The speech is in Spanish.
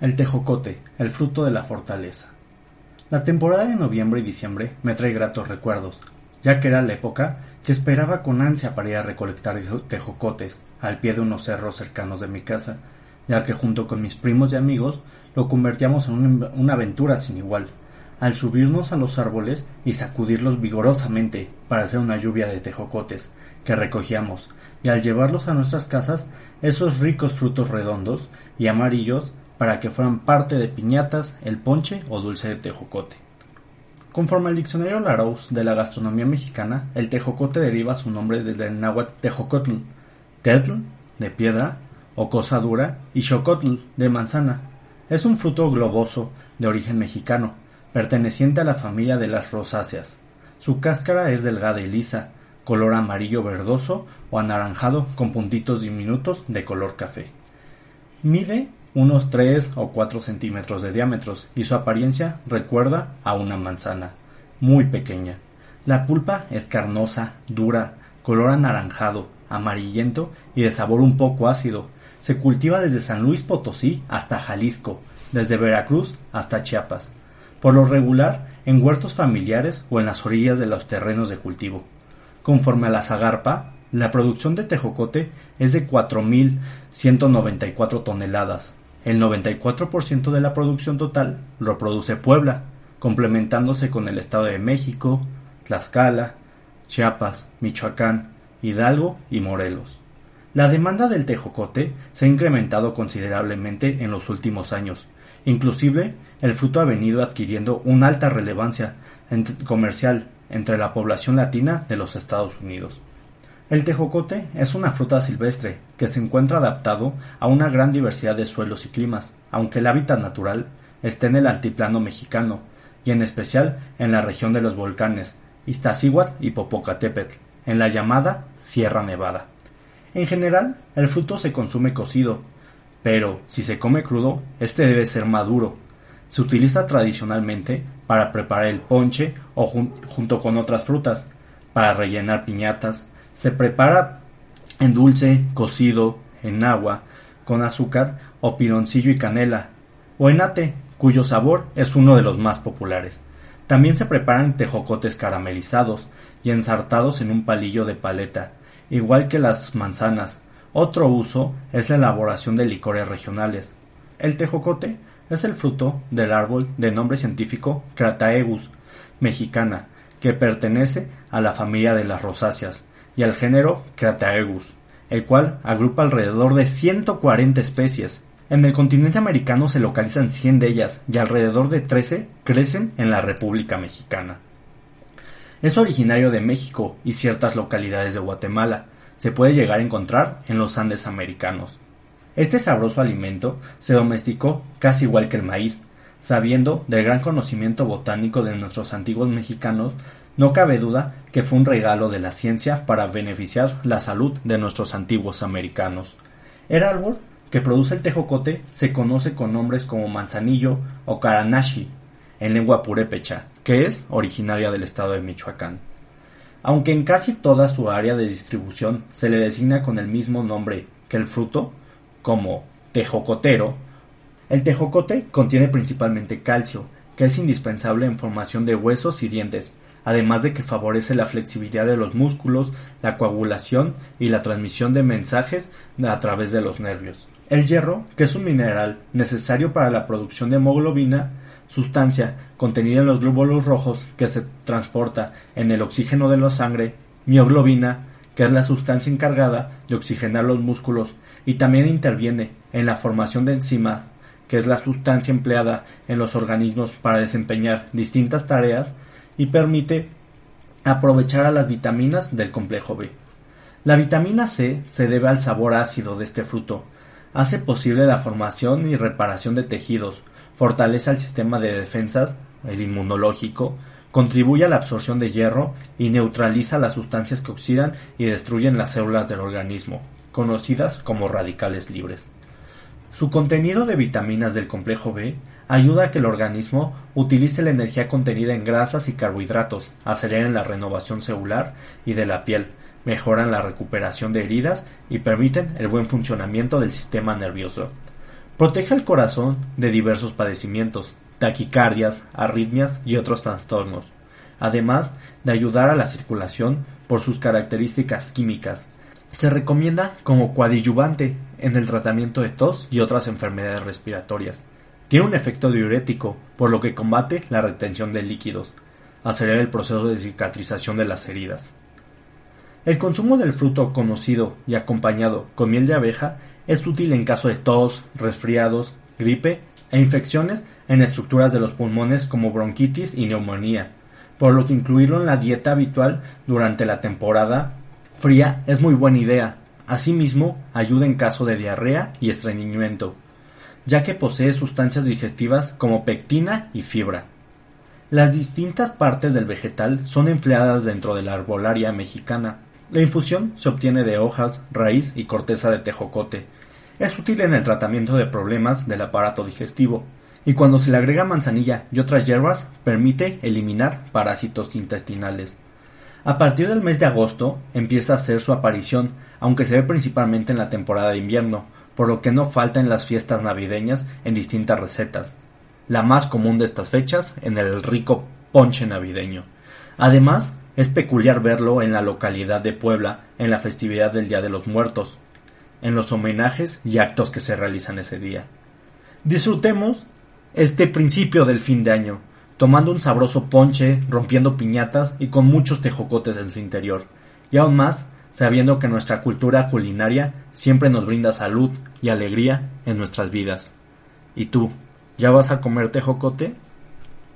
El tejocote, el fruto de la fortaleza. La temporada de noviembre y diciembre me trae gratos recuerdos, ya que era la época que esperaba con ansia para ir a recolectar tejocotes al pie de unos cerros cercanos de mi casa, ya que junto con mis primos y amigos lo convertíamos en una aventura sin igual, al subirnos a los árboles y sacudirlos vigorosamente para hacer una lluvia de tejocotes que recogíamos, y al llevarlos a nuestras casas, esos ricos frutos redondos y amarillos para que fueran parte de piñatas, el ponche o dulce de tejocote. Conforme al diccionario Larousse de la gastronomía mexicana, el tejocote deriva su nombre desde el náhuatl tejocotl, tetl, de piedra o cosa dura, y xocotl, de manzana. Es un fruto globoso de origen mexicano, perteneciente a la familia de las rosáceas. Su cáscara es delgada y lisa, color amarillo verdoso o anaranjado con puntitos diminutos de color café. Mide unos 3 o 4 centímetros de diámetro y su apariencia recuerda a una manzana, muy pequeña. La pulpa es carnosa, dura, color anaranjado, amarillento y de sabor un poco ácido. Se cultiva desde San Luis Potosí hasta Jalisco, desde Veracruz hasta Chiapas. Por lo regular, en huertos familiares o en las orillas de los terrenos de cultivo. Conforme a la zagarpa, la producción de tejocote es de 4.194 toneladas, el 94% de la producción total lo produce Puebla, complementándose con el Estado de México, Tlaxcala, Chiapas, Michoacán, Hidalgo y Morelos. La demanda del tejocote se ha incrementado considerablemente en los últimos años. Inclusive, el fruto ha venido adquiriendo una alta relevancia comercial entre la población latina de los Estados Unidos. El tejocote es una fruta silvestre que se encuentra adaptado a una gran diversidad de suelos y climas, aunque el hábitat natural esté en el altiplano mexicano y en especial en la región de los volcanes Iztaccíhuatl y Popocatépetl, en la llamada Sierra Nevada. En general, el fruto se consume cocido, pero si se come crudo, este debe ser maduro. Se utiliza tradicionalmente para preparar el ponche o junto con otras frutas, para rellenar piñatas, se prepara en dulce, cocido, en agua, con azúcar o piloncillo y canela, o en ate, cuyo sabor es uno de los más populares. También se preparan tejocotes caramelizados y ensartados en un palillo de paleta, igual que las manzanas. Otro uso es la elaboración de licores regionales. El tejocote es el fruto del árbol de nombre científico Crataegus mexicana, que pertenece a la familia de las rosáceas y al género Crataegus, el cual agrupa alrededor de 140 especies. En el continente americano se localizan 100 de ellas y alrededor de 13 crecen en la República Mexicana. Es originario de México y ciertas localidades de Guatemala. Se puede llegar a encontrar en los Andes americanos. Este sabroso alimento se domesticó casi igual que el maíz, sabiendo del gran conocimiento botánico de nuestros antiguos mexicanos no cabe duda que fue un regalo de la ciencia para beneficiar la salud de nuestros antiguos americanos. El árbol que produce el tejocote se conoce con nombres como manzanillo o caranashi en lengua purépecha, que es originaria del estado de Michoacán. Aunque en casi toda su área de distribución se le designa con el mismo nombre que el fruto, como tejocotero, el tejocote contiene principalmente calcio, que es indispensable en formación de huesos y dientes, además de que favorece la flexibilidad de los músculos, la coagulación y la transmisión de mensajes a través de los nervios. El hierro, que es un mineral necesario para la producción de hemoglobina, sustancia contenida en los glóbulos rojos que se transporta en el oxígeno de la sangre, mioglobina, que es la sustancia encargada de oxigenar los músculos y también interviene en la formación de enzimas, que es la sustancia empleada en los organismos para desempeñar distintas tareas, y permite aprovechar a las vitaminas del complejo B. La vitamina C se debe al sabor ácido de este fruto, hace posible la formación y reparación de tejidos, fortalece el sistema de defensas, el inmunológico, contribuye a la absorción de hierro y neutraliza las sustancias que oxidan y destruyen las células del organismo, conocidas como radicales libres. Su contenido de vitaminas del complejo B ayuda a que el organismo utilice la energía contenida en grasas y carbohidratos, aceleran la renovación celular y de la piel, mejoran la recuperación de heridas y permiten el buen funcionamiento del sistema nervioso. Protege al corazón de diversos padecimientos, taquicardias, arritmias y otros trastornos, además de ayudar a la circulación por sus características químicas. Se recomienda como coadyuvante en el tratamiento de tos y otras enfermedades respiratorias. Tiene un efecto diurético, por lo que combate la retención de líquidos, acelera el proceso de cicatrización de las heridas. El consumo del fruto conocido y acompañado con miel de abeja es útil en caso de tos, resfriados, gripe e infecciones en estructuras de los pulmones como bronquitis y neumonía, por lo que incluirlo en la dieta habitual durante la temporada fría es muy buena idea. Asimismo, ayuda en caso de diarrea y estreñimiento, ya que posee sustancias digestivas como pectina y fibra. Las distintas partes del vegetal son empleadas dentro de la arbolaria mexicana. La infusión se obtiene de hojas, raíz y corteza de tejocote. Es útil en el tratamiento de problemas del aparato digestivo, y cuando se le agrega manzanilla y otras hierbas permite eliminar parásitos intestinales. A partir del mes de agosto empieza a hacer su aparición, aunque se ve principalmente en la temporada de invierno, por lo que no falta en las fiestas navideñas en distintas recetas la más común de estas fechas en el rico ponche navideño. Además, es peculiar verlo en la localidad de Puebla en la festividad del Día de los Muertos, en los homenajes y actos que se realizan ese día. Disfrutemos este principio del fin de año, tomando un sabroso ponche, rompiendo piñatas y con muchos tejocotes en su interior, y aún más sabiendo que nuestra cultura culinaria siempre nos brinda salud y alegría en nuestras vidas. ¿Y tú? ¿Ya vas a comer tejocote?